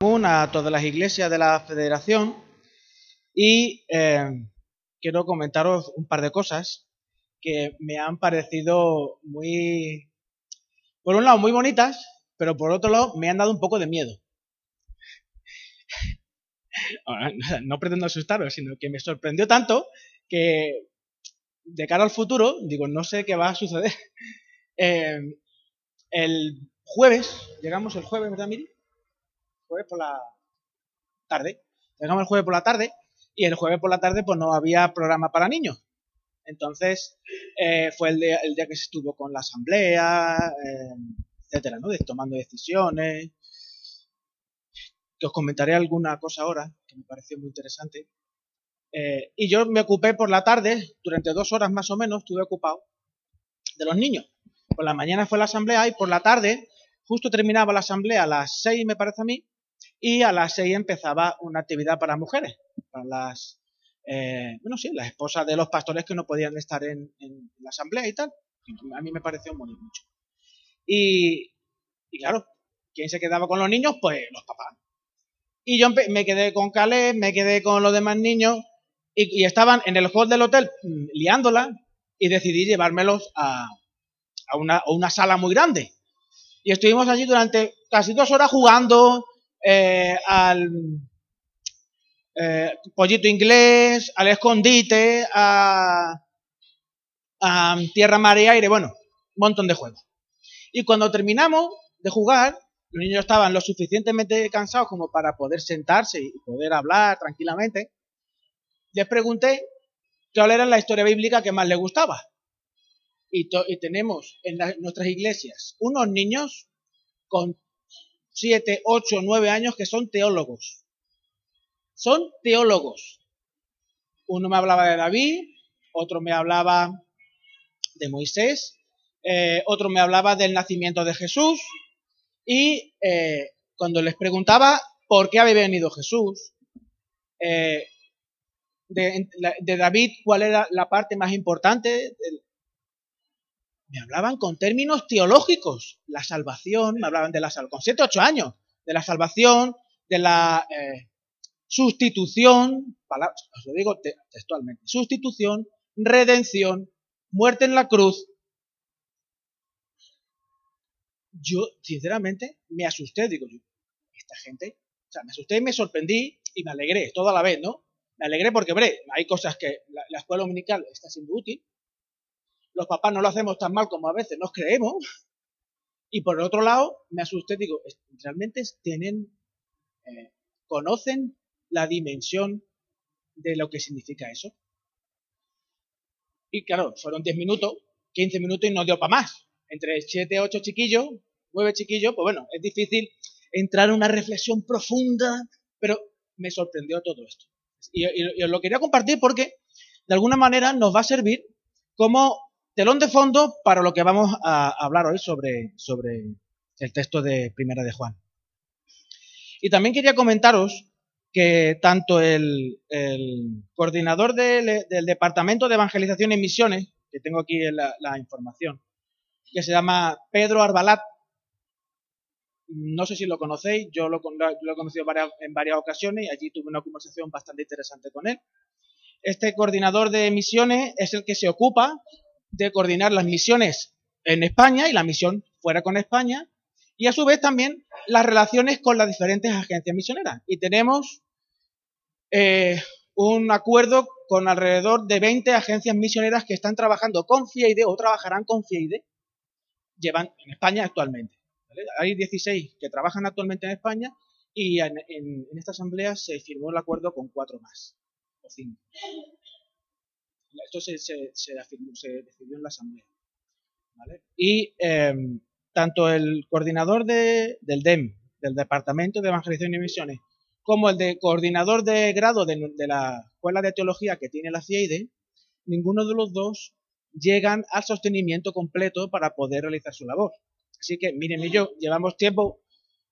a todas las iglesias de la federación y eh, quiero comentaros un par de cosas que me han parecido muy, por un lado muy bonitas, pero por otro lado me han dado un poco de miedo. No pretendo asustaros, sino que me sorprendió tanto que de cara al futuro, digo, no sé qué va a suceder. Eh, el jueves, llegamos el jueves, ¿verdad, Miri? Jueves por la tarde. Llegamos el jueves por la tarde y el jueves por la tarde pues no había programa para niños. Entonces eh, fue el día, el día, que se estuvo con la asamblea, eh, etcétera, ¿no? Tomando decisiones. Que os comentaré alguna cosa ahora que me pareció muy interesante. Eh, y yo me ocupé por la tarde, durante dos horas más o menos, estuve ocupado de los niños. Por la mañana fue la asamblea y por la tarde, justo terminaba la asamblea a las seis, me parece a mí, y a las seis empezaba una actividad para mujeres, para las, eh, bueno, sí, las esposas de los pastores que no podían estar en, la asamblea y tal. A mí me pareció muy mucho. Y, claro, ¿quién se quedaba con los niños? Pues los papás. Y yo me quedé con Caleb, me quedé con los demás niños y, estaban en el hall del hotel mm, liándola y decidí llevármelos a, a, una, a una sala muy grande. Y estuvimos allí durante casi dos horas jugando, eh, al eh, pollito inglés, al escondite, a, tierra, mar y aire, bueno, un montón de juegos. Y cuando terminamos de jugar, los niños estaban lo suficientemente cansados como para poder sentarse y poder hablar tranquilamente. Les pregunté cuál era la historia bíblica que más les gustaba. Y, tenemos en nuestras iglesias unos niños con siete, ocho, nueve años que son teólogos. Son teólogos. Uno me hablaba de David, otro me hablaba de Moisés, eh, otro me hablaba del nacimiento de Jesús y eh, cuando les preguntaba por qué había venido Jesús, eh, de, de, David cuál era la parte más importante, me hablaban con términos teológicos. La salvación, me hablaban de la salvación, con 7, 8 años, de la salvación, de la eh, sustitución, os lo digo textualmente, sustitución, redención, muerte en la cruz. Yo, sinceramente, me asusté, digo yo, esta gente, o sea, me asusté y me sorprendí y me alegré, todo a la vez, ¿no? Me alegré porque, hombre, hay cosas que la escuela dominical está siendo útil, los papás no lo hacemos tan mal como a veces nos creemos. Y por el otro lado, me asusté, digo, realmente tienen, eh, conocen la dimensión de lo que significa eso. Y claro, fueron 10 minutos, 15 minutos y no dio para más. Entre 7, 8 chiquillos, 9 chiquillos, pues bueno, es difícil entrar en una reflexión profunda, pero me sorprendió todo esto. Y, y, os lo quería compartir porque de alguna manera nos va a servir como telón de fondo para lo que vamos a hablar hoy sobre, sobre el texto de Primera de Juan. Y también quería comentaros que tanto el, coordinador del, Departamento de Evangelización y Misiones, que tengo aquí la, información, que se llama Pedro Arbalat, no sé si lo conocéis, yo lo, lo he conocido en varias ocasiones y allí tuve una conversación bastante interesante con él. Este coordinador de misiones es el que se ocupa de coordinar las misiones en España y la misión fuera con España y a su vez también las relaciones con las diferentes agencias misioneras. Y tenemos eh, un acuerdo con alrededor de 20 agencias misioneras que están trabajando con FIEIDE o trabajarán con FIEIDE, llevan en España actualmente. Hay 16 que trabajan actualmente en España y en, esta asamblea se firmó el acuerdo con cuatro más, o cinco. Esto se, decidió en la Asamblea. Y em, tanto el coordinador del DEM, del Departamento de Evangelización y Misiones, como el de coordinador de grado de, la Escuela de Teología que tiene la CIEIDE, ninguno de los dos llegan al sostenimiento completo para poder realizar su labor. Así que, miren y yo llevamos tiempo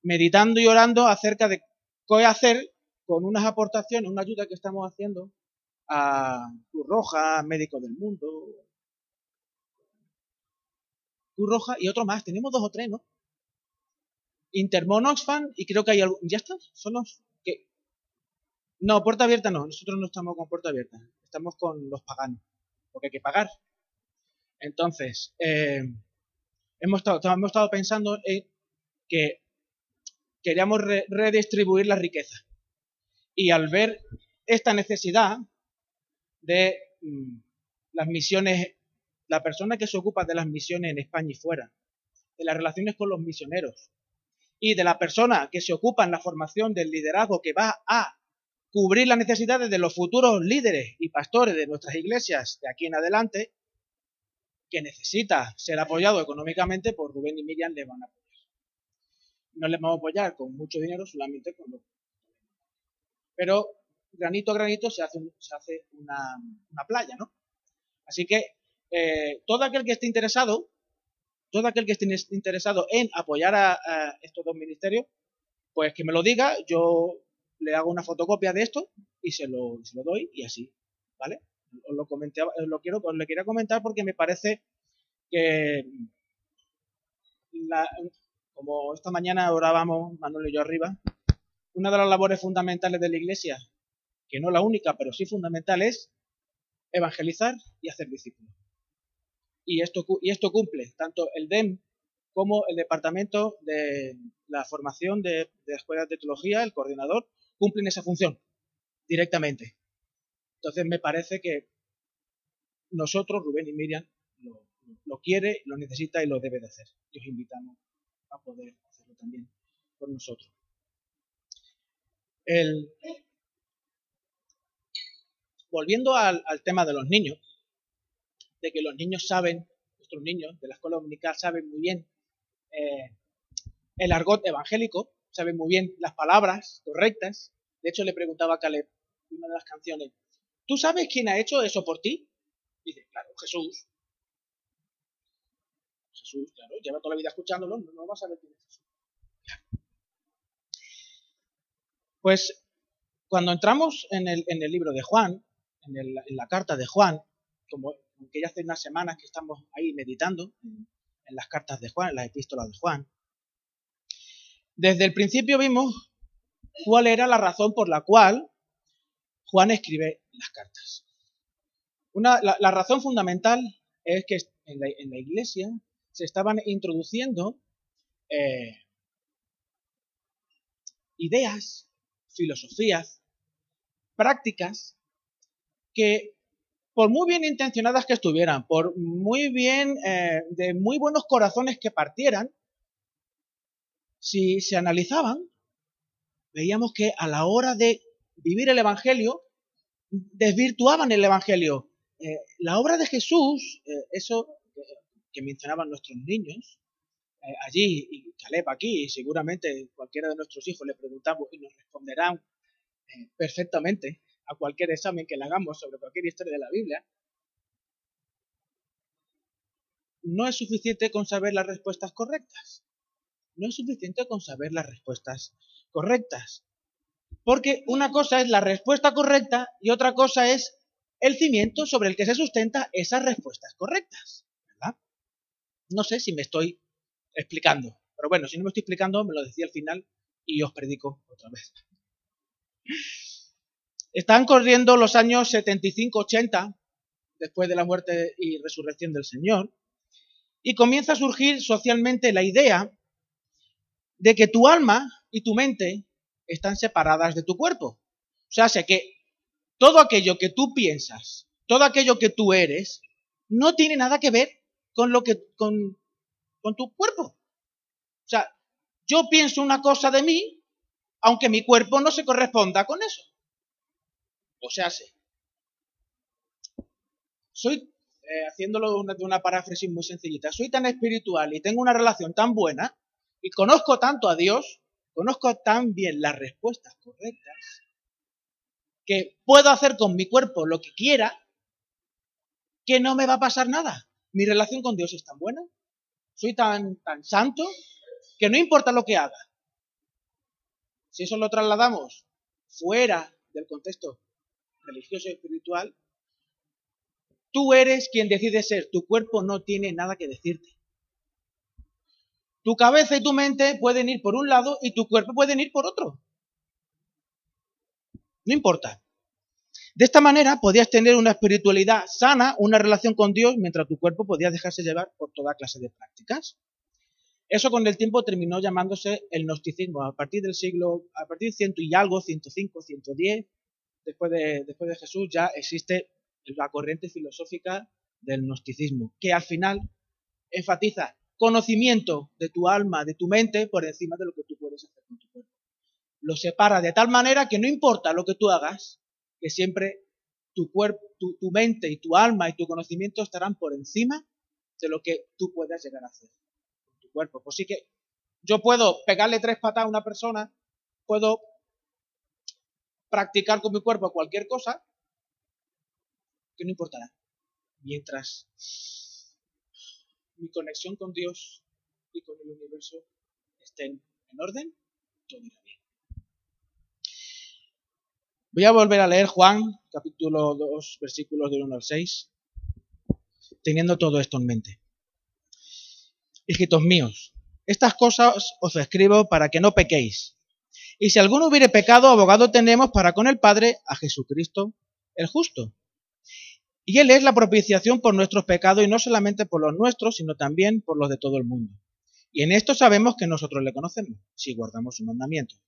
meditando y orando acerca de qué hacer con unas aportaciones, una ayuda que estamos haciendo a Cruz Roja, Médico del Mundo, Cruz Roja y otro más. Tenemos dos o tres, ¿no? Intermon Oxfam y creo que hay algo. ¿Ya está? ¿Son los? No, puerta abierta no. Nosotros no estamos con puerta abierta. Estamos con los paganos. Porque hay que pagar. Entonces, eh, hemos, estado, hemos estado pensando en que queríamos redistribuir la riqueza. Y al ver esta necesidad de mm, las misiones, la persona que se ocupa de las misiones en España y fuera, de las relaciones con los misioneros y de la persona que se ocupa en la formación del liderazgo que va a cubrir las necesidades de los futuros líderes y pastores de nuestras iglesias de aquí en adelante, que necesita ser apoyado económicamente, por Rubén y Miriam le van a apoyar. No les vamos a apoyar con mucho dinero, solamente con lo Pero granito a granito se hace, se hace una, playa, ¿no? Así que eh, todo aquel que esté interesado, todo aquel que esté interesado en apoyar a, estos dos ministerios, pues que me lo diga, yo le hago una fotocopia de esto y se lo, se lo doy y así, ¿vale? os lo comenté, lo quiero, os le quería comentar porque me parece que como esta mañana orábamos Manuel y yo arriba, una de las labores fundamentales de la Iglesia, que no la única, pero sí fundamental, es evangelizar y hacer discípulos. Y esto, y esto cumple tanto el DEM como el Departamento de la Formación de, Escuelas de Teología, el coordinador, cumplen esa función directamente. Entonces me parece que nosotros, Rubén y Miriam, lo, quiere, lo necesita y lo debe de hacer. Y os invitamos a poder hacerlo también por nosotros. Volviendo al, tema de los niños, de que los niños saben, nuestros niños de la escuela dominical saben muy bien eh, el argot evangélico, saben muy bien las palabras correctas. De hecho, le preguntaba a Caleb una de las canciones, ¿Tú sabes quién ha hecho eso por ti? Dice, claro, Jesús. Jesús, claro, lleva toda la vida escuchándolo, no, no vas a saber quién es Jesús. Pues cuando entramos en el, en el libro de Juan, en, la carta de Juan, como que ya hace unas semanas que estamos ahí meditando en, las cartas de Juan, en las epístolas de Juan, desde el principio vimos cuál era la razón por la cual Juan escribe las cartas. la, razón fundamental es que en la, iglesia se estaban introduciendo eh, ideas, filosofías, prácticas que por muy bien intencionadas que estuvieran, por muy bien, eh, de muy buenos corazones que partieran, si se analizaban, veíamos que a la hora de vivir el Evangelio, desvirtuaban el Evangelio. Eh, la obra de Jesús, eh, eso que mencionaban nuestros niños, allí y Caleb aquí, seguramente cualquiera de nuestros hijos le preguntamos y nos responderán perfectamente a cualquier examen que le hagamos sobre cualquier historia de la Biblia. No es suficiente con saber las respuestas correctas. No es suficiente con saber las respuestas correctas. Porque una cosa es la respuesta correcta y otra cosa es el cimiento sobre el que se sustenta esas respuestas correctas. ¿verdad? No sé si me estoy explicando, pero bueno, si no me estoy explicando, me lo decía al final y os predico otra vez. Están corriendo los años 75-80, después de la muerte y resurrección del Señor, y comienza a surgir socialmente la idea de que tu alma y tu mente están separadas de tu cuerpo. O sea, que todo aquello que tú piensas, todo aquello que tú eres, no tiene nada que ver con lo que con, con tu cuerpo. O sea, yo pienso una cosa de mí, aunque mi cuerpo no se corresponda con eso. O sea, sé. Soy, eh, haciéndolo de una paráfrasis muy sencillita, soy tan espiritual y tengo una relación tan buena y conozco tanto a Dios conozco tan bien las respuestas correctas que puedo hacer con mi cuerpo lo que quiera que no me va a pasar nada. Mi relación con Dios es tan buena, soy tan, tan santo, que no importa lo que haga. Si eso lo trasladamos fuera del contexto religioso y espiritual, tú eres quien decide ser, tu cuerpo no tiene nada que decirte. Tu cabeza y tu mente pueden ir por un lado y tu cuerpo pueden ir por otro. No importa. De esta manera podías tener una espiritualidad sana, una relación con Dios, mientras tu cuerpo podía dejarse llevar por toda clase de prácticas. Eso con el tiempo terminó llamándose el gnosticismo. A partir del siglo, a partir de ciento y algo, 105, 110, después de, después de Jesús, ya existe la corriente filosófica del gnosticismo, que al final enfatiza conocimiento de tu alma, de tu mente, por encima de lo que tú puedes hacer con tu cuerpo. Lo separa de tal manera que no importa lo que tú hagas, que siempre tu cuerpo, tu, tu mente y tu alma y tu conocimiento estarán por encima de lo que tú puedas llegar a hacer cuerpo. Pues sí que yo puedo pegarle tres patas a una persona, puedo practicar con mi cuerpo cualquier cosa, que no importará. Mientras mi conexión con Dios y con el universo estén en orden, todo irá bien. Voy a volver a leer Juan, capítulo 2, versículos del 1 al 6, teniendo todo esto en mente. Hijitos míos, estas cosas os escribo para que no pequéis. Y si alguno hubiere pecado, abogado tenemos para con el Padre a Jesucristo el justo. Y Él es la propiciación por nuestros pecados y no solamente por los nuestros, sino también por los de todo el mundo. Y en esto sabemos que nosotros le conocemos, si guardamos sus mandamientos.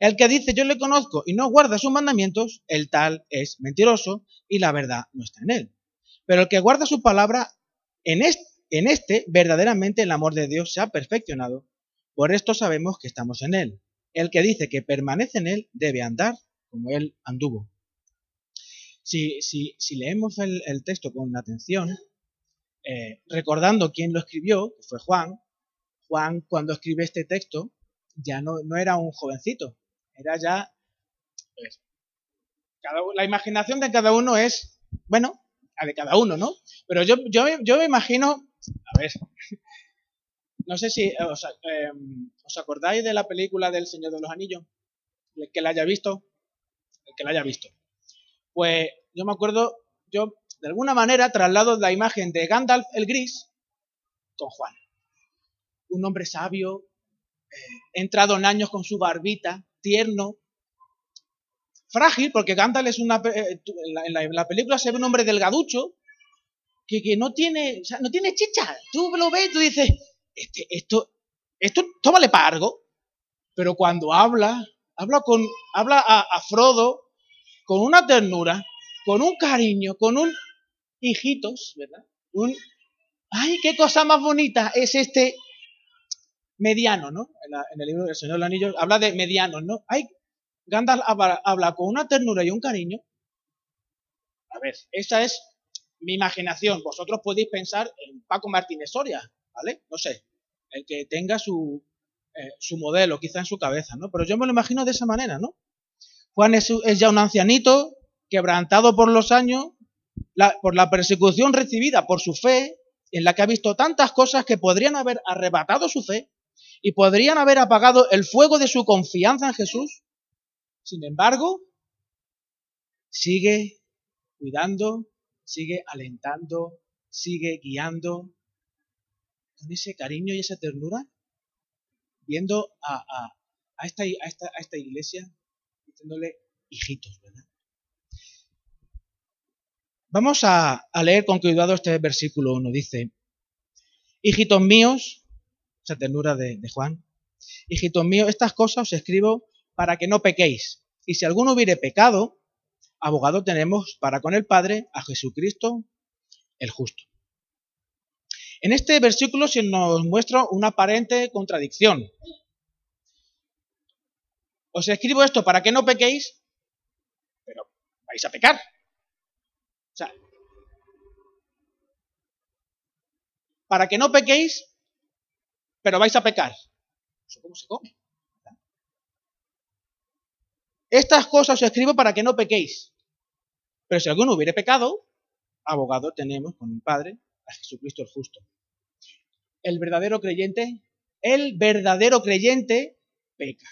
El que dice yo le conozco y no guarda sus mandamientos, el tal es mentiroso y la verdad no está en él. Pero el que guarda su palabra, en este en este, verdaderamente el amor de Dios se ha perfeccionado. Por esto sabemos que estamos en Él. El que dice que permanece en Él debe andar como Él anduvo. Si, si, si leemos el, texto con atención, eh, recordando quién lo escribió, que fue Juan, Juan cuando escribe este texto ya no, no era un jovencito, era ya... Pues, la imaginación de cada uno es, bueno, la de cada uno, ¿no? Pero yo, yo, yo me imagino a ver. No sé si eh, em, os, acordáis de la película del Señor de los Anillos. El que la haya visto. El que la haya visto. Pues yo me acuerdo, yo de alguna manera traslado la imagen de Gandalf el Gris con Juan. Un hombre sabio, eh, entrado en años con su barbita, tierno, frágil, porque Gandalf es una. Eh, en, la, película se ve un hombre delgaducho, que, que no tiene, o sea, no tiene chicha. Tú lo ves y tú dices, este, esto, esto, para algo. Pero cuando habla, habla con, habla a, Frodo con una ternura, con un cariño, con un hijitos, ¿verdad? Un, ay, qué cosa más bonita es este mediano, ¿no? En, el libro del Señor de los Anillos habla de medianos, ¿no? Ay, Gandalf habla, habla, con una ternura y un cariño. A ver, esa es mi imaginación. Vosotros podéis pensar en Paco Martínez Soria, ¿vale? No sé, el que tenga su, eh, su modelo quizá en su cabeza, ¿no? Pero yo me lo imagino de esa manera, ¿no? Juan es, ya un ancianito, quebrantado por los años, por la persecución recibida por su fe, en la que ha visto tantas cosas que podrían haber arrebatado su fe y podrían haber apagado el fuego de su confianza en Jesús. Sin embargo, sigue cuidando sigue alentando, sigue guiando con ese cariño y esa ternura, viendo a, esta, iglesia, diciéndole hijitos, ¿verdad? Vamos a, leer con cuidado este versículo 1. Dice, hijitos míos, esa ternura de, de Juan, hijitos míos, estas cosas os escribo para que no pequéis. Y si alguno hubiere pecado, abogado tenemos para con el Padre a Jesucristo el justo. En este versículo se nos muestra una aparente contradicción. Os escribo esto para que no pequéis, pero vais a pecar. O sea, para que no pequéis, pero vais a pecar. ¿Eso cómo se come? Estas cosas os escribo para que no pequéis. Pero si alguno hubiere pecado, abogado tenemos con el Padre, a Jesucristo el justo. El verdadero creyente, el verdadero creyente peca.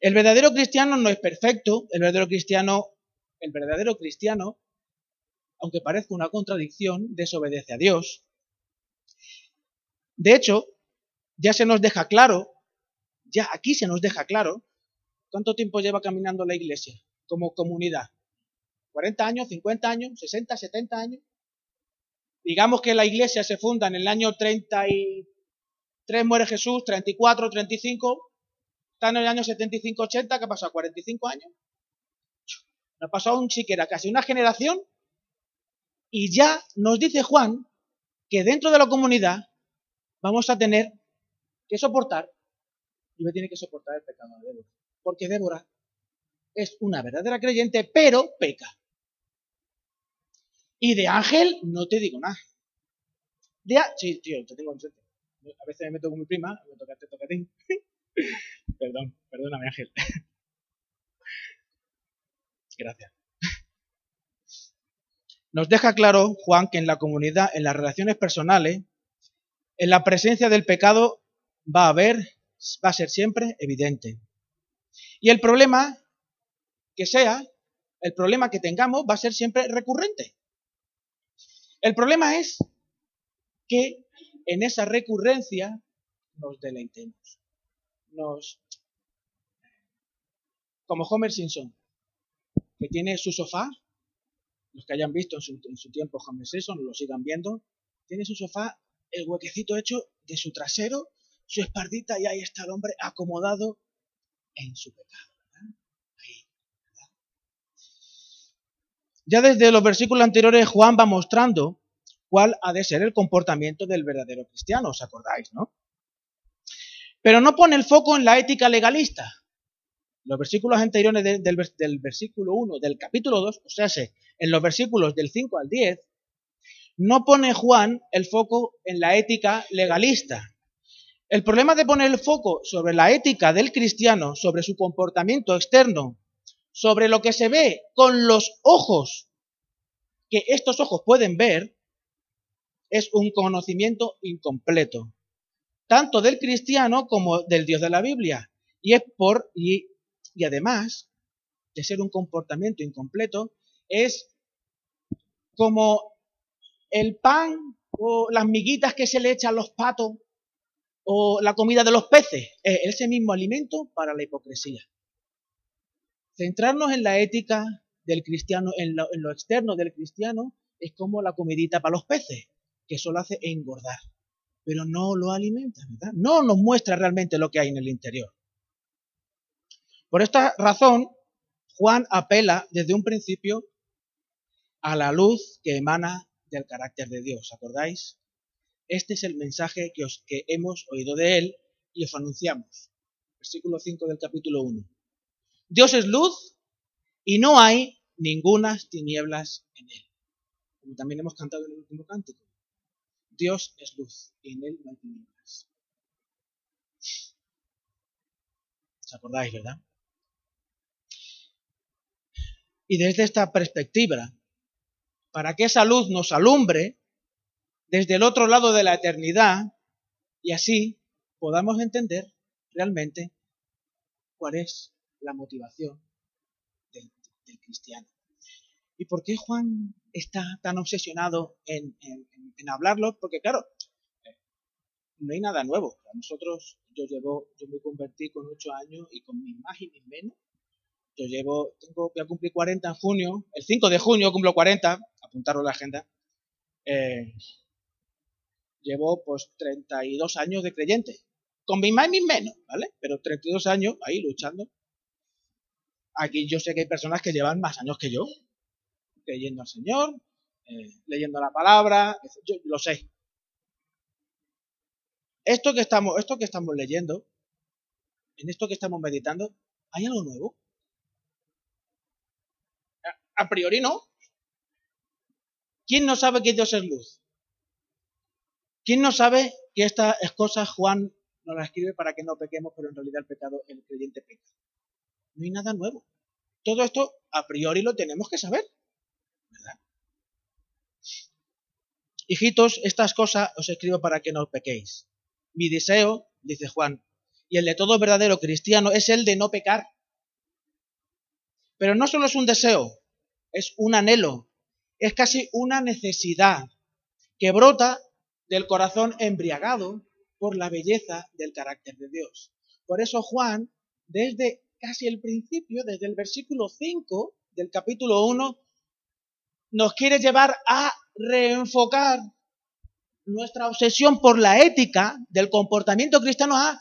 El verdadero cristiano no es perfecto, el verdadero cristiano, el verdadero cristiano, aunque parezca una contradicción, desobedece a Dios. De hecho, ya se nos deja claro, ya aquí se nos deja claro, cuánto tiempo lleva caminando la iglesia como comunidad. ¿40 años, 50 años, 60, 70 años? Digamos que la iglesia se funda en el año 33, muere Jesús, 34, 35, está en el año 75, 80, ¿qué ha pasado? ¿45 años? ha pasado un siquiera casi una generación y ya nos dice Juan que dentro de la comunidad vamos a tener que soportar, y me tiene que soportar el pecado de Débora, porque Débora es una verdadera creyente, pero peca. Y de Ángel no te digo nada. Sí, tío, te tengo enfrente. A veces me meto con mi prima, me toca, te toca a ti. Perdón, perdóname Ángel. Gracias. Nos deja claro Juan que en la comunidad, en las relaciones personales, en la presencia del pecado va a haber, va a ser siempre evidente. Y el problema que sea, el problema que tengamos va a ser siempre recurrente. El problema es que en esa recurrencia nos deleitemos. Nos, como Homer Simpson, que tiene su sofá, los que hayan visto en su, tiempo Homer Simpson, lo sigan viendo, tiene su sofá, el huequecito hecho de su trasero, su espardita y ahí está el hombre acomodado en su pecado. Ya desde los versículos anteriores Juan va mostrando cuál ha de ser el comportamiento del verdadero cristiano, ¿os acordáis, no? Pero no pone el foco en la ética legalista. Los versículos anteriores del, versículo 1 del capítulo 2, o sea, en los versículos del 5 al 10, no pone Juan el foco en la ética legalista. El problema de poner el foco sobre la ética del cristiano, sobre su comportamiento externo, sobre lo que se ve con los ojos que estos ojos pueden ver, es un conocimiento incompleto, tanto del cristiano como del Dios de la Biblia. Y es por, y, y además de ser un comportamiento incompleto, es como el pan o las miguitas que se le echan a los patos o la comida de los peces, es ese mismo alimento para la hipocresía. Centrarnos en la ética del cristiano, en lo, externo del cristiano, es como la comidita para los peces, que solo hace engordar, pero no lo alimenta, ¿verdad? No nos muestra realmente lo que hay en el interior. Por esta razón, Juan apela desde un principio a la luz que emana del carácter de Dios, ¿acordáis? Este es el mensaje que, os, que hemos oído de él y os anunciamos. Versículo 5 del capítulo 1. Dios es luz y no hay ningunas tinieblas en él. Como también hemos cantado en el último cántico. Dios es luz y en él no hay tinieblas. ¿Os acordáis, verdad? Y desde esta perspectiva, para que esa luz nos alumbre desde el otro lado de la eternidad y así podamos entender realmente cuál es la motivación del, cristiano. ¿Y por qué Juan está tan obsesionado en, hablarlo? Porque claro, no hay nada nuevo. nosotros, yo llevo, yo me convertí con ocho años y con mis más y mis menos. Yo llevo, tengo, voy a cumplir 40 en junio, el 5 de junio cumplo 40, apuntaros la agenda. Eh, llevo pues 32 años de creyente, con mis más y mis menos, ¿vale? Pero 32 años ahí luchando Aquí yo sé que hay personas que llevan más años que yo, creyendo al Señor, eh, leyendo la palabra, lo sé. Esto que estamos, esto que estamos leyendo, en esto que estamos meditando, ¿hay algo nuevo? A, a priori no. ¿Quién no sabe que Dios es luz? ¿Quién no sabe que estas cosas Juan nos las escribe para que no pequemos, pero en realidad el pecado, el creyente peca? No hay nada nuevo. Todo esto a priori lo tenemos que saber. Hijitos, estas cosas os escribo para que no pequéis. Mi deseo, dice Juan, y el de todo verdadero cristiano es el de no pecar. Pero no solo es un deseo, es un anhelo, es casi una necesidad que brota del corazón embriagado por la belleza del carácter de Dios. Por eso Juan, desde casi el principio, desde el versículo 5 del capítulo 1, nos quiere llevar a reenfocar nuestra obsesión por la ética del comportamiento cristiano a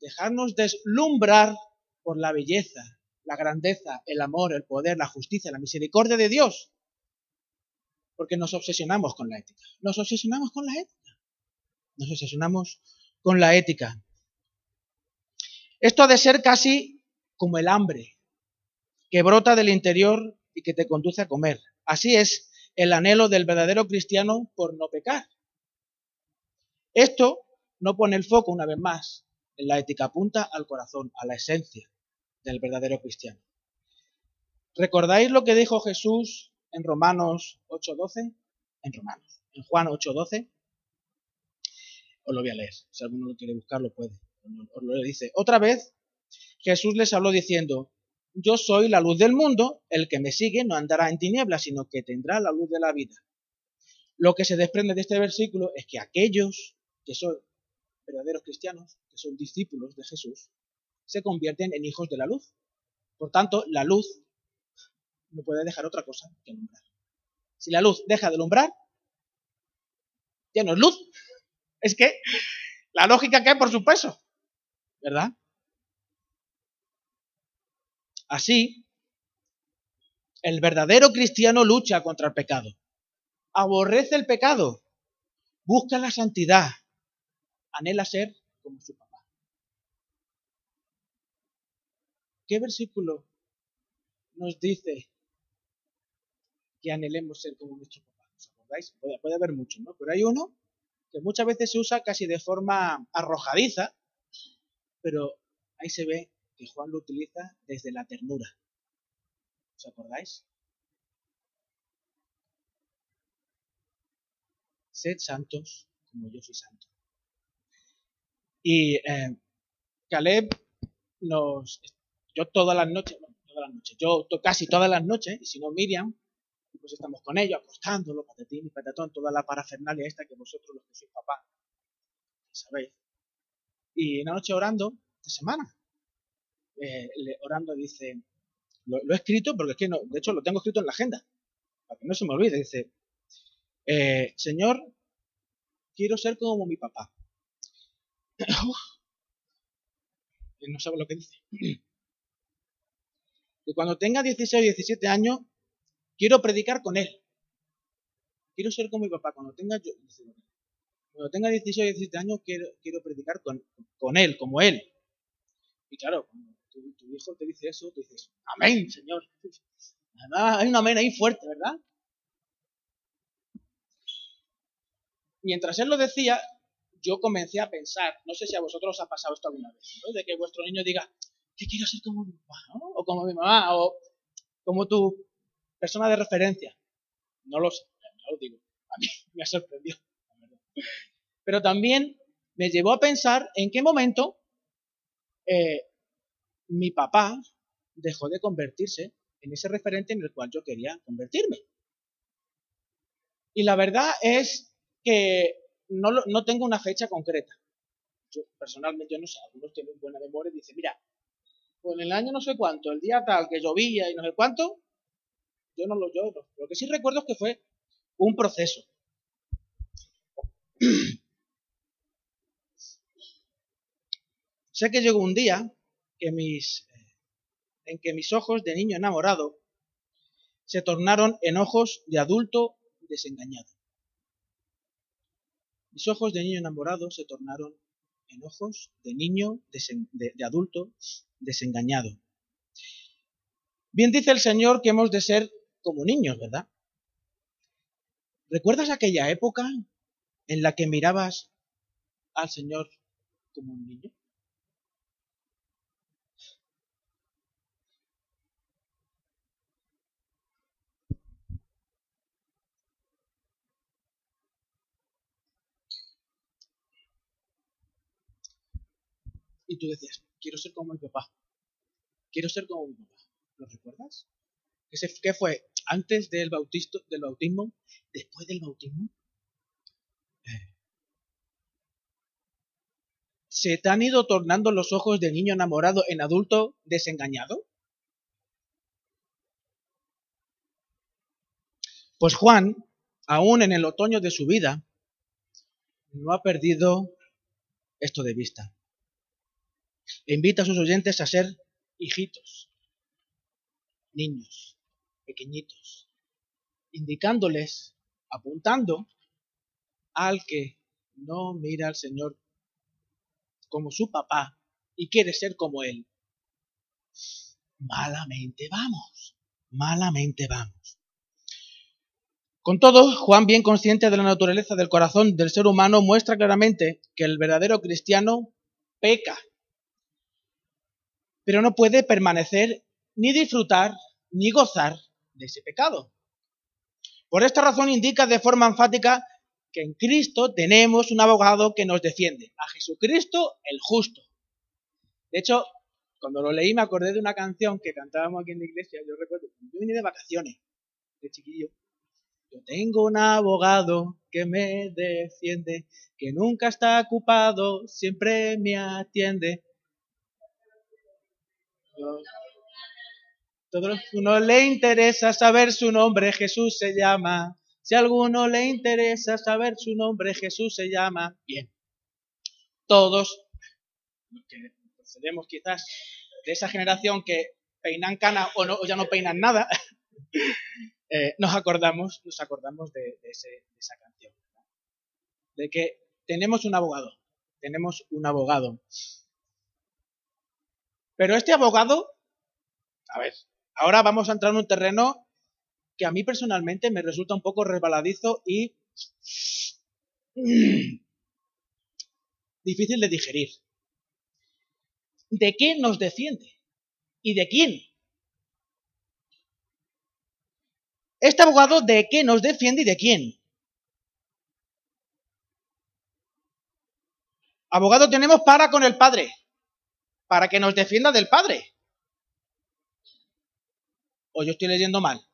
dejarnos deslumbrar por la belleza, la grandeza, el amor, el poder, la justicia, la misericordia de Dios. Porque nos obsesionamos con la ética. Nos obsesionamos con la ética. Nos obsesionamos con la ética. Esto ha de ser casi como el hambre, que brota del interior y que te conduce a comer. Así es el anhelo del verdadero cristiano por no pecar. Esto no pone el foco, una vez más, en la ética, apunta al corazón, a la esencia del verdadero cristiano. ¿Recordáis lo que dijo Jesús en Romanos 8.12? En Romanos, en Juan 8.12. Os lo voy a leer, si alguno lo quiere buscar lo puede. Lo dice. Otra vez Jesús les habló diciendo, yo soy la luz del mundo, el que me sigue no andará en tinieblas, sino que tendrá la luz de la vida. Lo que se desprende de este versículo es que aquellos que son verdaderos cristianos, que son discípulos de Jesús, se convierten en hijos de la luz. Por tanto, la luz no puede dejar otra cosa que alumbrar. Si la luz deja de alumbrar, ya no es luz. Es que la lógica cae por su peso, ¿verdad? Así, el verdadero cristiano lucha contra el pecado, aborrece el pecado, busca la santidad, anhela ser como su papá. ¿Qué versículo nos dice que anhelemos ser como nuestro papá? ¿Os acordáis? Puede, haber muchos, ¿no? Pero hay uno que muchas veces se usa casi de forma arrojadiza, pero ahí se ve que Juan lo utiliza desde la ternura. ¿Os acordáis? Sed santos como yo soy santo. Y eh, Caleb nos, yo todas las noches, todas las noches, yo casi todas las noches, y si no Miriam, pues estamos con ellos, apostándolo, patatín y patatón, toda la parafernalia esta que vosotros los que sois papá, sabéis. Y una noche orando, esta semana, eh, orando dice, lo, he escrito porque es que no, de hecho lo tengo escrito en la agenda, para que no se me olvide, dice, eh, Señor, quiero ser como mi papá. no sabe lo que dice. Y cuando tenga 16 o 17 años, quiero predicar con él. Quiero ser como mi papá. Cuando tenga, cuando tenga 16 o 17 años, quiero, quiero predicar con, con él, como él. Y claro, cuando tu, tu, hijo te dice eso, tú dices, amén, Señor. Además, hay un amén ahí fuerte, ¿verdad? Mientras él lo decía, yo comencé a pensar, no sé si a vosotros os ha pasado esto alguna vez, de que vuestro niño diga, que quiero ser como mi papá, o como mi mamá, o como tu persona de referencia. No lo sé, no lo digo, a mí me ha sorprendido. Pero también me llevó a pensar en qué momento eh, mi papá dejó de convertirse en ese referente en el cual yo quería convertirme. Y la verdad es que no, no tengo una fecha concreta. Yo personalmente yo no sé, algunos tienen buena memoria y dicen, mira, pues en el año no sé cuánto, el día tal que llovía y no sé cuánto, yo no lo yo Lo que sí recuerdo es que fue un proceso. sé que llegó un día en que mis ojos de niño enamorado se tornaron en ojos de adulto desengañado. Mis ojos de niño enamorado se tornaron en ojos de niño, de, adulto desengañado. Bien dice el Señor que hemos de ser como niños, ¿verdad? ¿Recuerdas aquella época en la que mirabas al Señor como un niño? y tú decías, quiero ser como mi papá. Quiero ser como mi papá. ¿Lo recuerdas? ¿Qué fue? ¿Antes del, bautisto, del bautismo? ¿Después del bautismo? ¿Se te han ido tornando los ojos de niño enamorado en adulto desengañado? Pues Juan, aún en el otoño de su vida, no ha perdido esto de vista. Invita a sus oyentes a ser hijitos, niños, pequeñitos, indicándoles, apuntando al que no mira al Señor como su papá y quiere ser como él. Malamente vamos, malamente vamos. Con todo, Juan, bien consciente de la naturaleza del corazón del ser humano, muestra claramente que el verdadero cristiano peca, pero no puede permanecer ni disfrutar ni gozar de ese pecado. Por esta razón indica de forma enfática que en Cristo tenemos un abogado que nos defiende, a Jesucristo el justo. De hecho, cuando lo leí me acordé de una canción que cantábamos aquí en la iglesia, yo recuerdo, yo vine de vacaciones, de chiquillo, yo tengo un abogado que me defiende, que nunca está ocupado, siempre me atiende. Todo uno le interesa saber su nombre, Jesús se llama. Si a alguno le interesa saber su nombre, Jesús se llama. Bien. Todos, que procedemos quizás de esa generación que peinan cana o, no, o ya no peinan nada, Eh, nos acordamos, nos acordamos de, esa canción. De que tenemos un abogado, tenemos un abogado. Pero este abogado, a ver, ahora vamos a entrar en un terreno que a mí personalmente me resulta un poco resbaladizo y difícil de digerir. ¿De qué nos defiende? ¿Y de quién? ¿Este abogado de qué nos defiende y de quién? Abogado tenemos para con el Padre, para que nos defienda del Padre. ¿O yo estoy leyendo mal?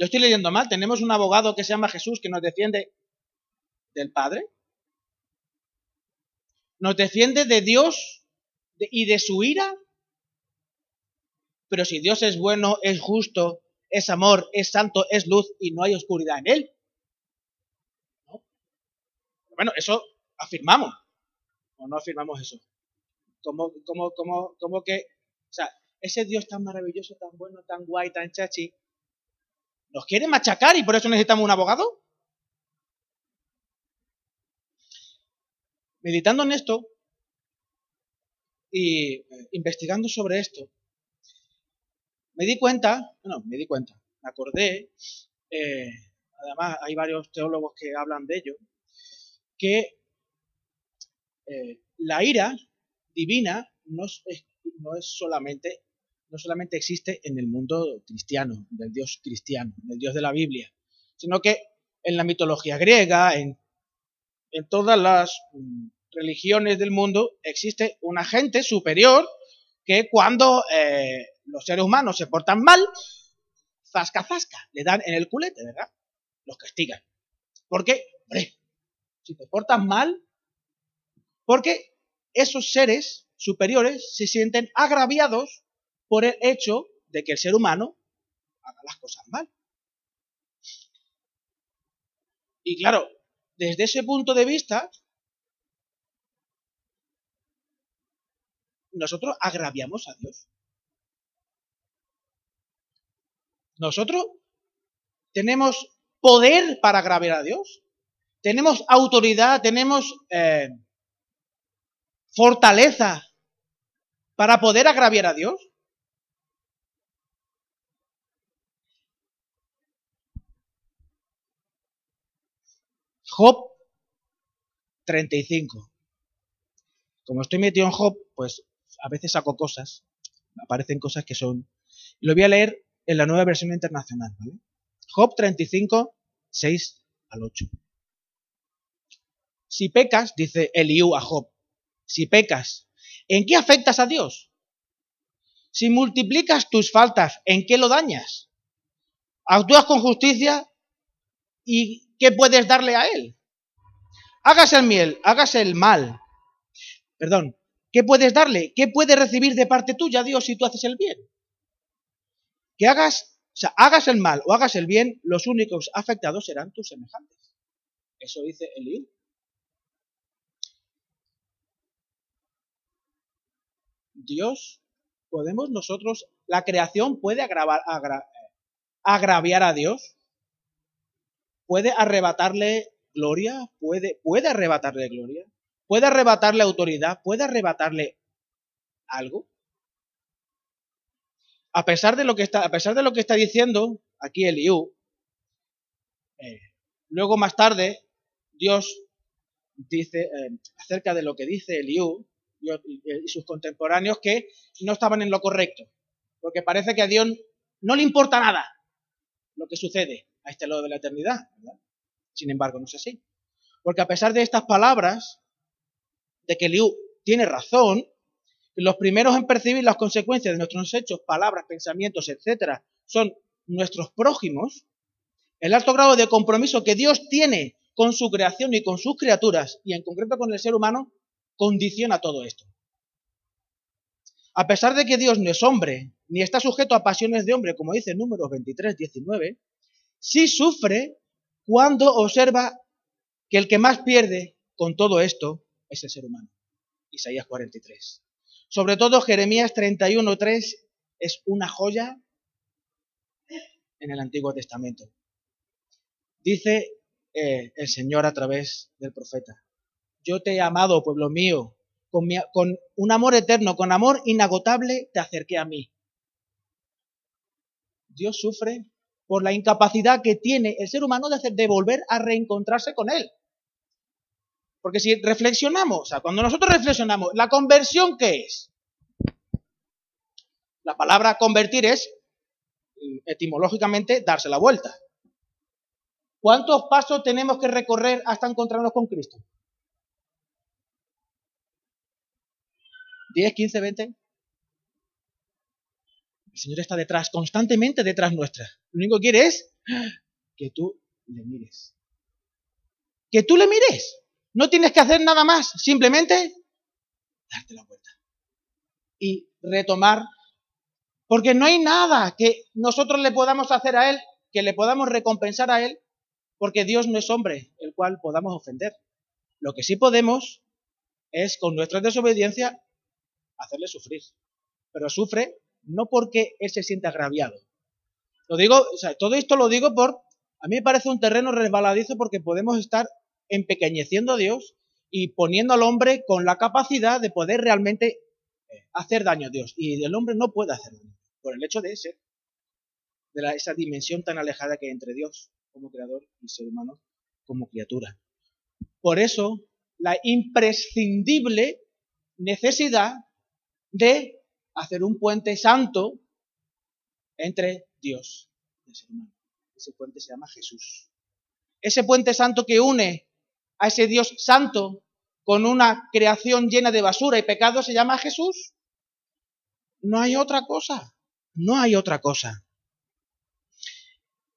Yo estoy leyendo mal. Tenemos un abogado que se llama Jesús que nos defiende del Padre. Nos defiende de Dios y de su ira pero si Dios es bueno, es justo, es amor, es santo, es luz y no hay oscuridad en él. Bueno, eso afirmamos. ¿O no afirmamos eso? Como, como, como, como que, o sea, ese Dios tan maravilloso, tan bueno, tan guay, tan chachi, ¿nos quiere machacar y por eso necesitamos un abogado? Meditando en esto y eh, investigando sobre esto, me di cuenta, bueno, me di cuenta, me acordé, eh, además hay varios teólogos que hablan de ello, que eh, la ira divina no es, no es solamente no solamente existe en el mundo cristiano, del Dios cristiano, del Dios de la Biblia, sino que en la mitología griega, en, en todas las mm, religiones del mundo, existe un agente superior que cuando eh, los seres humanos se portan mal, zasca, zasca, le dan en el culete, ¿verdad? Los castigan. ¿Por qué? Hombre, si te portas mal, porque esos seres superiores se sienten agraviados por el hecho de que el ser humano haga las cosas mal. Y claro, desde ese punto de vista, nosotros agraviamos a Dios. Nosotros tenemos poder para agraviar a Dios. Tenemos autoridad, tenemos eh, fortaleza para poder agraviar a Dios. Job 35. Como estoy metido en Job, pues a veces saco cosas, aparecen cosas que son... Lo voy a leer en la nueva versión internacional, ¿vale? Job 35, 6 al 8. Si pecas, dice Eliú a Job, si pecas, ¿en qué afectas a Dios? Si multiplicas tus faltas, ¿en qué lo dañas? Actúas con justicia y ¿qué puedes darle a Él? Hágase el miel, hágase el mal. Perdón, ¿qué puedes darle? ¿Qué puedes recibir de parte tuya, Dios, si tú haces el bien? Que hagas, o sea, hagas el mal o hagas el bien, los únicos afectados serán tus semejantes. Eso dice Eliú. Dios, podemos nosotros, la creación puede agravar, agraviar a Dios, puede arrebatarle gloria, puede, puede arrebatarle gloria, puede arrebatarle autoridad, puede arrebatarle algo. A pesar de lo que está, a pesar de lo que está diciendo aquí Eliú, eh, luego más tarde Dios dice eh, acerca de lo que dice Eliú, y sus contemporáneos que no estaban en lo correcto, porque parece que a Dios no le importa nada lo que sucede a este lado de la eternidad. Sin embargo, no es así. Porque a pesar de estas palabras, de que Liu tiene razón, los primeros en percibir las consecuencias de nuestros hechos, palabras, pensamientos, etcétera, son nuestros prójimos, el alto grado de compromiso que Dios tiene con su creación y con sus criaturas, y en concreto con el ser humano, condiciona todo esto. A pesar de que Dios no es hombre, ni está sujeto a pasiones de hombre, como dice Números 23, 19, sí sufre cuando observa que el que más pierde con todo esto es el ser humano. Isaías 43. Sobre todo Jeremías 31, 3 es una joya en el Antiguo Testamento. Dice eh, el Señor a través del profeta yo te he amado, pueblo mío, con, con, un amor eterno, con amor inagotable, te acerqué a mí. Dios sufre por la incapacidad que tiene el ser humano de, hacer, de volver a reencontrarse con Él. Porque si reflexionamos, o sea, cuando nosotros reflexionamos, ¿la conversión qué es? La palabra convertir es, etimológicamente, darse la vuelta. ¿Cuántos pasos tenemos que recorrer hasta encontrarnos con Cristo? 10, 15, 20. Señor está detrás, constantemente detrás nuestra. Lo único que quiere es que tú le mires. Que tú le mires. No tienes que hacer nada más, simplemente darte la vuelta. Y retomar, porque no hay nada que nosotros le podamos hacer a Él, que le podamos recompensar a Él, porque Dios no es hombre, el cual podamos ofender. Lo que sí podemos es con nuestra desobediencia hacerle sufrir. Pero sufre no porque él se siente agraviado. Lo digo, o sea, todo esto lo digo por, a mí me parece un terreno resbaladizo porque podemos estar empequeñeciendo a Dios y poniendo al hombre con la capacidad de poder realmente eh, hacer daño a Dios. Y el hombre no puede hacer daño por el hecho de ser, de esa dimensión tan alejada que hay entre Dios como creador y ser humano como criatura. Por eso, la imprescindible necesidad de hacer un puente santo entre Dios y el ser humano. Ese puente se llama Jesús. Ese puente santo que une a ese Dios santo con una creación llena de basura y pecado se llama Jesús. No hay otra cosa. No hay otra cosa.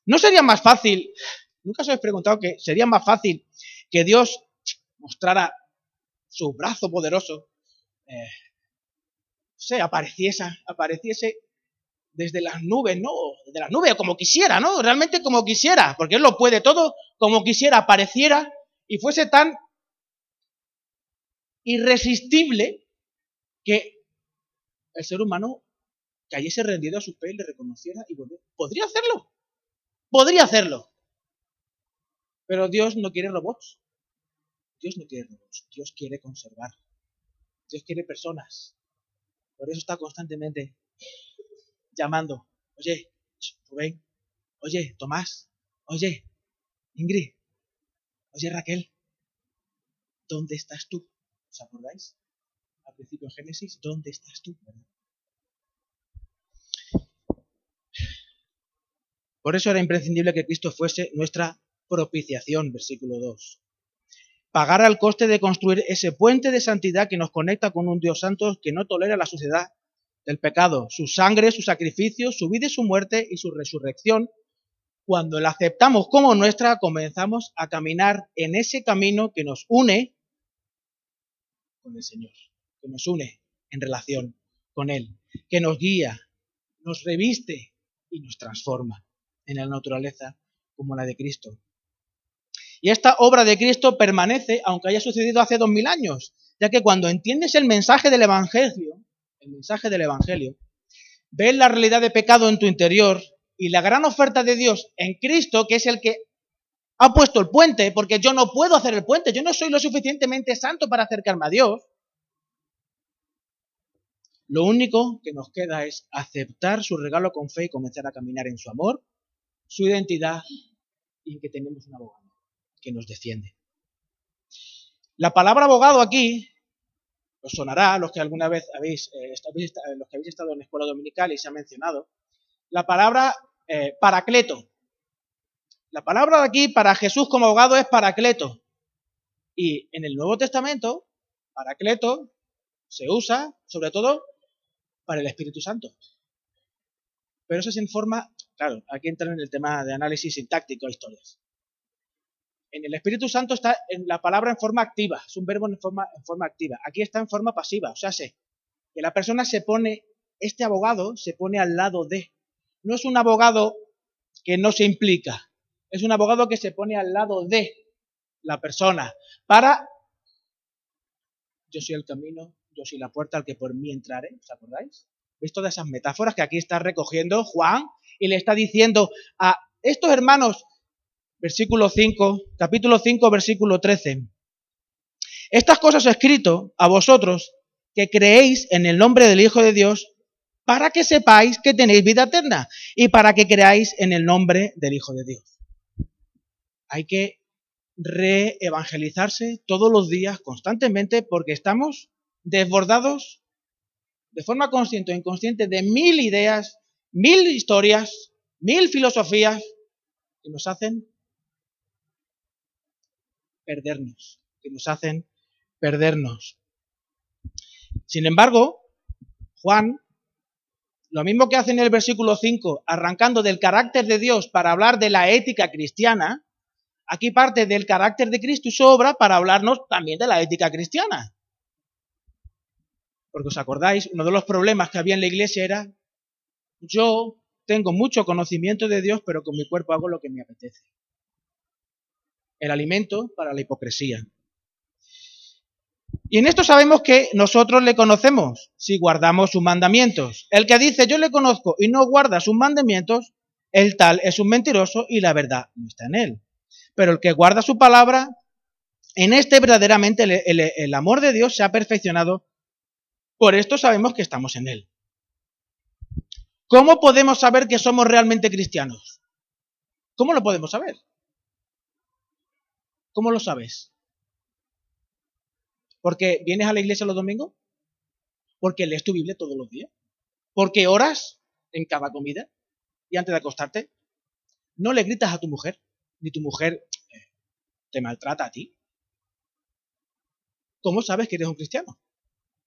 ¿No sería más fácil, nunca os habéis preguntado que sería más fácil que Dios mostrara su brazo poderoso eh, sé, apareciese, apareciese desde las nubes, ¿no? Desde las nubes, como quisiera, ¿no? Realmente como quisiera, porque Él lo puede todo, como quisiera, apareciera y fuese tan irresistible que el ser humano cayese rendido a su fe y le reconociera y volviera. Podría hacerlo, podría hacerlo. Pero Dios no quiere robots. Dios no quiere robots. Dios quiere conservar. Dios quiere personas. Por eso está constantemente llamando. Oye, Rubén. Oye, Tomás. Oye, Ingrid. Oye, Raquel. ¿Dónde estás tú? ¿Os acordáis? Al principio en Génesis, ¿dónde estás tú? Por eso era imprescindible que Cristo fuese nuestra propiciación, versículo 2 pagar al coste de construir ese puente de santidad que nos conecta con un Dios santo que no tolera la suciedad del pecado. Su sangre, su sacrificio, su vida y su muerte y su resurrección cuando la aceptamos como nuestra, comenzamos a caminar en ese camino que nos une con el Señor, que nos une en relación con Él, que nos guía, nos reviste y nos transforma en la naturaleza como la de Cristo. Y esta obra de Cristo permanece aunque haya sucedido hace dos mil años, ya que cuando entiendes el mensaje del Evangelio, el mensaje del Evangelio, ves la realidad de pecado en tu interior y la gran oferta de Dios en Cristo, que es el que ha puesto el puente, porque yo no puedo hacer el puente, yo no soy lo suficientemente santo para acercarme a Dios. Lo único que nos queda es aceptar su regalo con fe y comenzar a caminar en su amor, su identidad y en que tenemos un abogado que nos defiende. La palabra abogado aquí os sonará, los que alguna vez habéis, eh, los que habéis estado en la escuela dominical y se ha mencionado, la palabra eh, paracleto. La palabra aquí para Jesús como abogado es paracleto. Y en el Nuevo Testamento, paracleto se usa sobre todo para el Espíritu Santo. Pero eso es en forma, claro, aquí entra en el tema de análisis sintáctico, historias. En el Espíritu Santo está en la palabra en forma activa, es un verbo en forma, en forma activa. Aquí está en forma pasiva, o sea, sé que la persona se pone, este abogado se pone al lado de. No es un abogado que no se implica, es un abogado que se pone al lado de la persona para, yo soy el camino, yo soy la puerta al que por mí entraré, ¿os acordáis? ¿Veis todas esas metáforas que aquí está recogiendo Juan y le está diciendo a estos hermanos versículo 5, capítulo 5, versículo 13. Estas cosas he escrito a vosotros que creéis en el nombre del Hijo de Dios para que sepáis que tenéis vida eterna y para que creáis en el nombre del Hijo de Dios. Hay que reevangelizarse todos los días constantemente porque estamos desbordados de forma consciente o inconsciente de mil ideas, mil historias, mil filosofías que nos hacen perdernos, que nos hacen perdernos. Sin embargo, Juan, lo mismo que hace en el versículo 5, arrancando del carácter de Dios para hablar de la ética cristiana, aquí parte del carácter de Cristo y su obra para hablarnos también de la ética cristiana. Porque os acordáis, uno de los problemas que había en la iglesia era, yo tengo mucho conocimiento de Dios, pero con mi cuerpo hago lo que me apetece el alimento para la hipocresía. Y en esto sabemos que nosotros le conocemos si guardamos sus mandamientos. El que dice yo le conozco y no guarda sus mandamientos, el tal es un mentiroso y la verdad no está en él. Pero el que guarda su palabra, en este verdaderamente el, amor de Dios se ha perfeccionado. Por esto sabemos que estamos en él. ¿Cómo podemos saber que somos realmente cristianos? ¿Cómo lo podemos saber? ¿Cómo lo sabes? ¿Porque vienes a la iglesia los domingos? ¿Porque lees tu Biblia todos los días? ¿Porque oras en cada comida y antes de acostarte? ¿No le gritas a tu mujer? Ni tu mujer eh, te maltrata a ti. ¿Cómo sabes que eres un cristiano?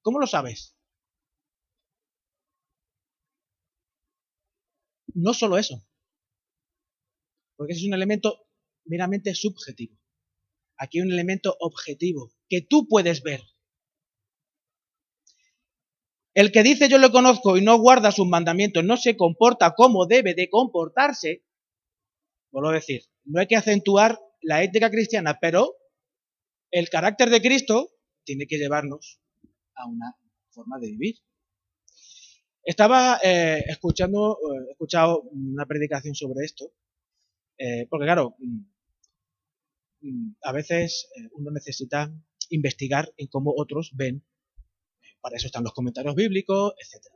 ¿Cómo lo sabes? No solo eso, porque ese es un elemento meramente subjetivo. Aquí hay un elemento objetivo que tú puedes ver. El que dice yo lo conozco y no guarda sus mandamientos, no se comporta como debe de comportarse, vuelvo a decir, no hay que acentuar la ética cristiana, pero el carácter de Cristo tiene que llevarnos a una forma de vivir. Estaba eh, escuchando, eh, escuchado una predicación sobre esto, eh, porque claro, Mm, a veces eh, uno necesita investigar en cómo otros ven. Para eso están los comentarios bíblicos, etc.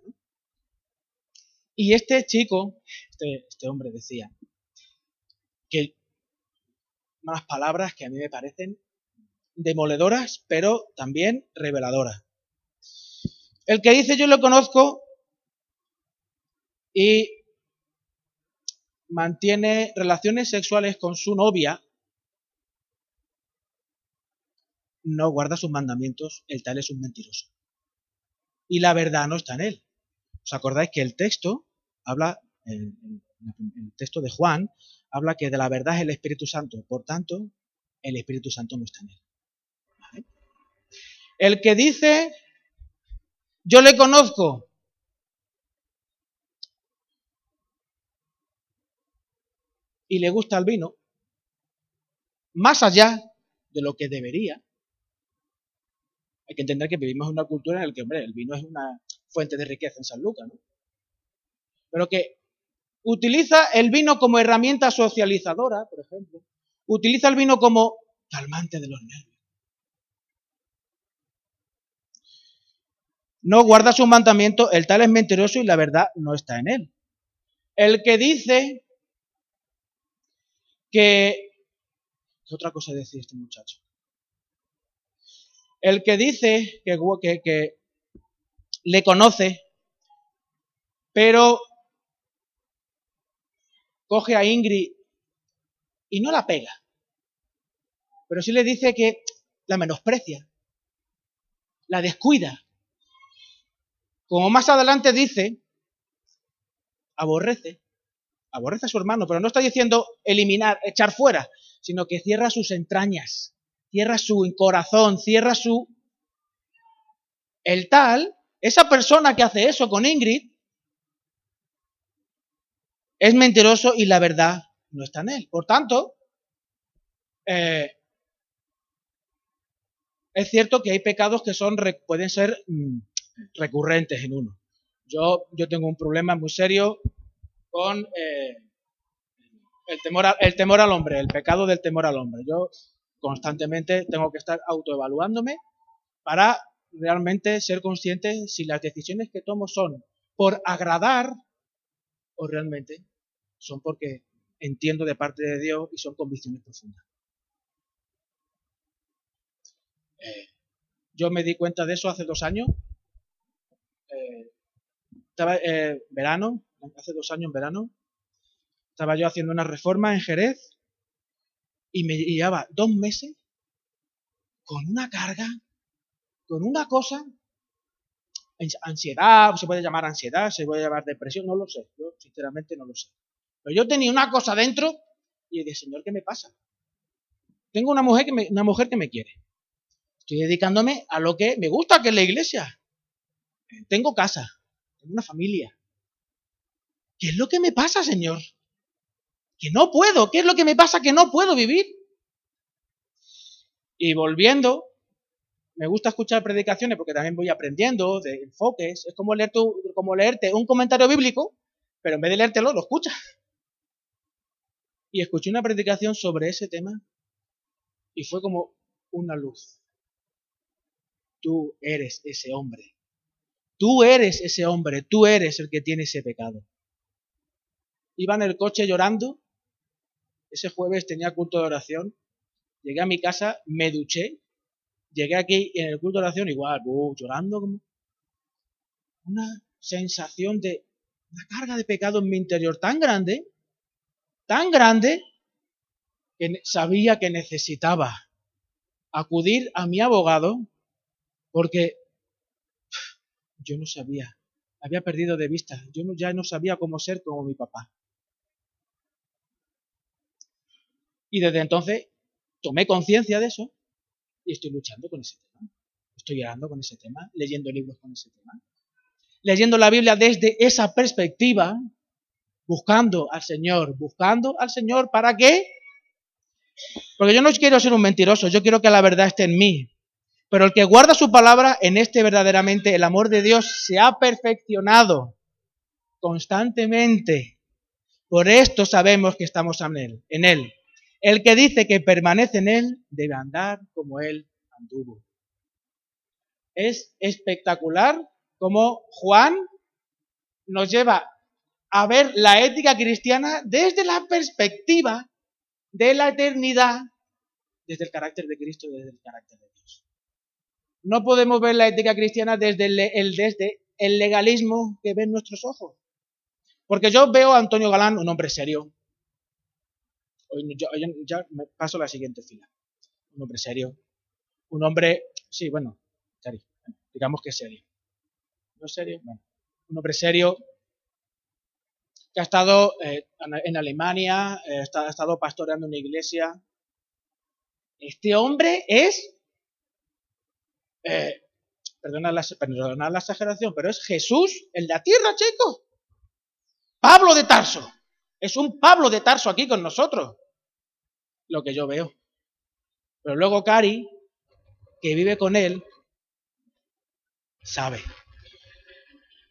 Y este chico, este, este, hombre decía que unas palabras que a mí me parecen demoledoras, pero también reveladoras. El que dice yo lo conozco y mantiene relaciones sexuales con su novia no guarda sus mandamientos, el tal es un mentiroso. Y la verdad no está en él. ¿Os acordáis que el texto habla, el, texto de Juan, habla que de la verdad es el Espíritu Santo. Por tanto, el Espíritu Santo no está en él. El que dice, yo le conozco, y le gusta el vino, más allá de lo que debería, hay que entender que vivimos en una cultura en la que, hombre, el vino es una fuente de riqueza en San Lucas, ¿no? Pero que utiliza el vino como herramienta socializadora, por ejemplo, utiliza el vino como calmante de los nervios. No guarda su mandamiento, el tal es mentiroso y la verdad no está en él. El que dice que... ¿Qué otra cosa decía este muchacho? El que dice que, le conoce, pero coge a Ingrid y no la pega, pero sí le dice que la menosprecia, la descuida. Como más adelante dice, aborrece, aborrece a su hermano, pero no está diciendo eliminar, echar fuera, sino que cierra sus entrañas, cierra su corazón, cierra su... El tal, esa persona que hace eso con Ingrid, es mentiroso y la verdad no está en él. Por tanto, eh, es cierto que hay pecados que son, pueden ser mm, recurrentes en uno. Yo, yo tengo un problema muy serio con eh, el, temor el temor al hombre, el pecado del temor al hombre. Yo constantemente tengo que estar autoevaluándome para realmente ser consciente si las decisiones que tomo son por agradar o realmente son porque entiendo de parte de Dios y son convicciones profundas. Eh, yo me di cuenta de eso hace dos años. Eh, estaba eh, verano, hace dos años en verano, estaba yo haciendo una reforma en Jerez y me llevaba dos meses con una carga, con una cosa, ansiedad, se puede llamar ansiedad, se puede llamar depresión, no lo sé, yo sinceramente no lo sé. Pero yo tenía una cosa dentro y dije, Señor, ¿qué me pasa? Tengo una mujer que me, una mujer que me quiere. Estoy dedicándome a lo que me gusta, que es la iglesia. Tengo casa, tengo una familia. ¿Qué es lo que me pasa, Señor? Que no puedo. ¿Qué es lo que me pasa que no puedo vivir? Y volviendo, me gusta escuchar predicaciones porque también voy aprendiendo de enfoques. Es como, leer tu, como leerte un comentario bíblico, pero en vez de leértelo, lo escuchas y escuché una predicación sobre ese tema y fue como una luz. Tú eres ese hombre. Tú eres ese hombre. Tú eres el que tiene ese pecado. Iba en el coche llorando. Ese jueves tenía culto de oración. Llegué a mi casa, me duché. Llegué aquí en el culto de oración igual, uh, llorando como una sensación de una carga de pecado en mi interior tan grande tan grande que sabía que necesitaba acudir a mi abogado porque yo no sabía, había perdido de vista, yo ya no sabía cómo ser como mi papá. Y desde entonces tomé conciencia de eso y estoy luchando con ese tema. Estoy llorando con ese tema, leyendo libros con ese tema. Leyendo la Biblia desde esa perspectiva buscando al Señor, buscando al Señor, ¿para qué? Porque yo no quiero ser un mentiroso, yo quiero que la verdad esté en mí. Pero el que guarda su palabra, en este verdaderamente el amor de Dios se ha perfeccionado constantemente. Por esto sabemos que estamos en Él. En él. El que dice que permanece en Él debe andar como Él anduvo. Es espectacular como Juan nos lleva a ver la ética cristiana desde la perspectiva de la eternidad, desde el carácter de Cristo, desde el carácter de Dios. No podemos ver la ética cristiana desde el, desde el legalismo que ven nuestros ojos. Porque yo veo a Antonio Galán un hombre serio. Yo, ya me paso a la siguiente fila. Un hombre serio. Un hombre, sí, bueno, digamos que serio. ¿No es serio? Bueno, un hombre serio, que ha estado eh, en Alemania, eh, ha estado pastoreando una iglesia. Este hombre es, eh, perdona, la, la exageración, pero es Jesús en la tierra, chicos. Pablo de Tarso. Es un Pablo de Tarso aquí con nosotros. Lo que yo veo. Pero luego Cari, que vive con él, sabe.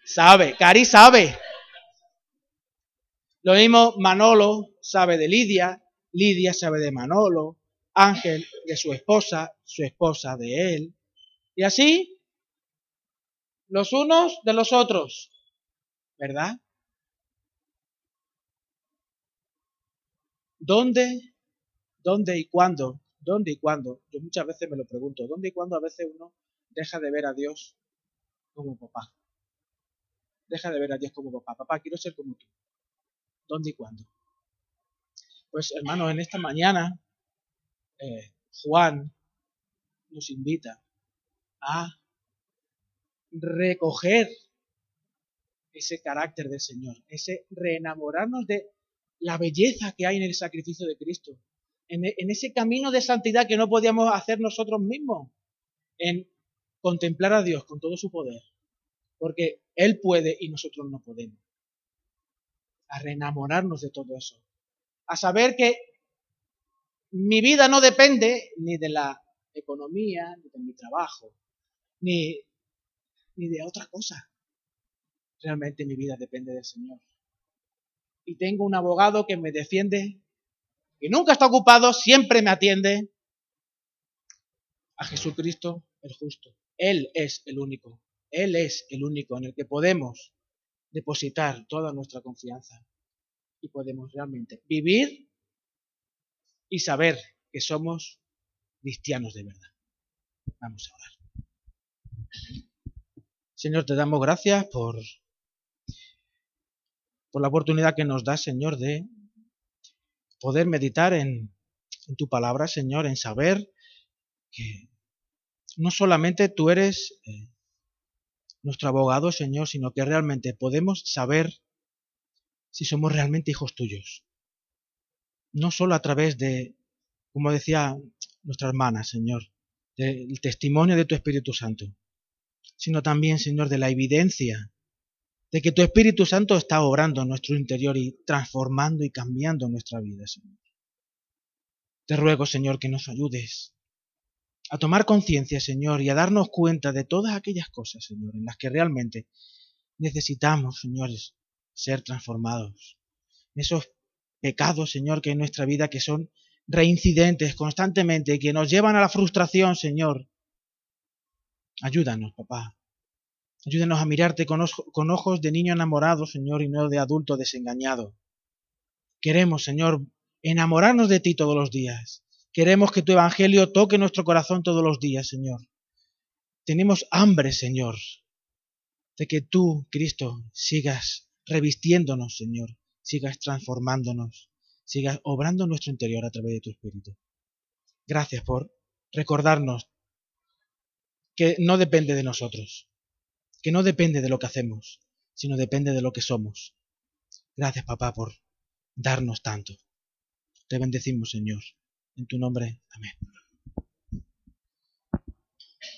Sabe, Cari sabe. Lo mismo Manolo sabe de Lidia, Lidia sabe de Manolo, Ángel de su esposa, su esposa de él. Y así, los unos de los otros, ¿verdad? ¿Dónde, dónde y cuándo? ¿Dónde y cuándo? Yo muchas veces me lo pregunto, ¿dónde y cuándo a veces uno deja de ver a Dios como papá? Deja de ver a Dios como papá. Papá, quiero ser como tú. ¿Dónde y cuándo? Pues hermanos, en esta mañana eh, Juan nos invita a recoger ese carácter del Señor, ese reenamorarnos de la belleza que hay en el sacrificio de Cristo, en, en ese camino de santidad que no podíamos hacer nosotros mismos, en contemplar a Dios con todo su poder, porque Él puede y nosotros no podemos a reenamorarnos de todo eso. A saber que mi vida no depende ni de la economía, ni de mi trabajo, ni, ni de otra cosa. Realmente mi vida depende del Señor. Y tengo un abogado que me defiende, que nunca está ocupado, siempre me atiende. A Jesucristo el justo. Él es el único. Él es el único en el que podemos depositar toda nuestra confianza y podemos realmente vivir y saber que somos cristianos de verdad. Vamos a orar. Señor, te damos gracias por, por la oportunidad que nos da, Señor, de poder meditar en, tu palabra, Señor, en saber que no solamente tú eres eh, nuestro abogado, Señor, sino que realmente podemos saber si somos realmente hijos tuyos. No solo a través de, como decía nuestra hermana, Señor, del testimonio de tu Espíritu Santo, sino también, Señor, de la evidencia de que tu Espíritu Santo está obrando en nuestro interior y transformando y cambiando nuestra vida, Señor. Te ruego, Señor, que nos ayudes a tomar conciencia, Señor, y a darnos cuenta de todas aquellas cosas, Señor, en las que realmente necesitamos, señores, ser transformados. Esos pecados, Señor, que en nuestra vida que son reincidentes constantemente y que nos llevan a la frustración, Señor. Ayúdanos, papá. Ayúdanos a mirarte con, con ojos de niño enamorado, Señor, y no de adulto desengañado. Queremos, Señor, enamorarnos de ti todos los días. Queremos que tu Evangelio toque nuestro corazón todos los días, Señor. Tenemos hambre, Señor, de que tú, Cristo, sigas revistiéndonos, Señor, sigas transformándonos, sigas obrando nuestro interior a través de tu Espíritu. Gracias por recordarnos que no depende de nosotros, que no depende de lo que hacemos, sino depende de lo que somos. Gracias, papá, por darnos tanto. Te bendecimos, Señor. En tu nombre. Amén.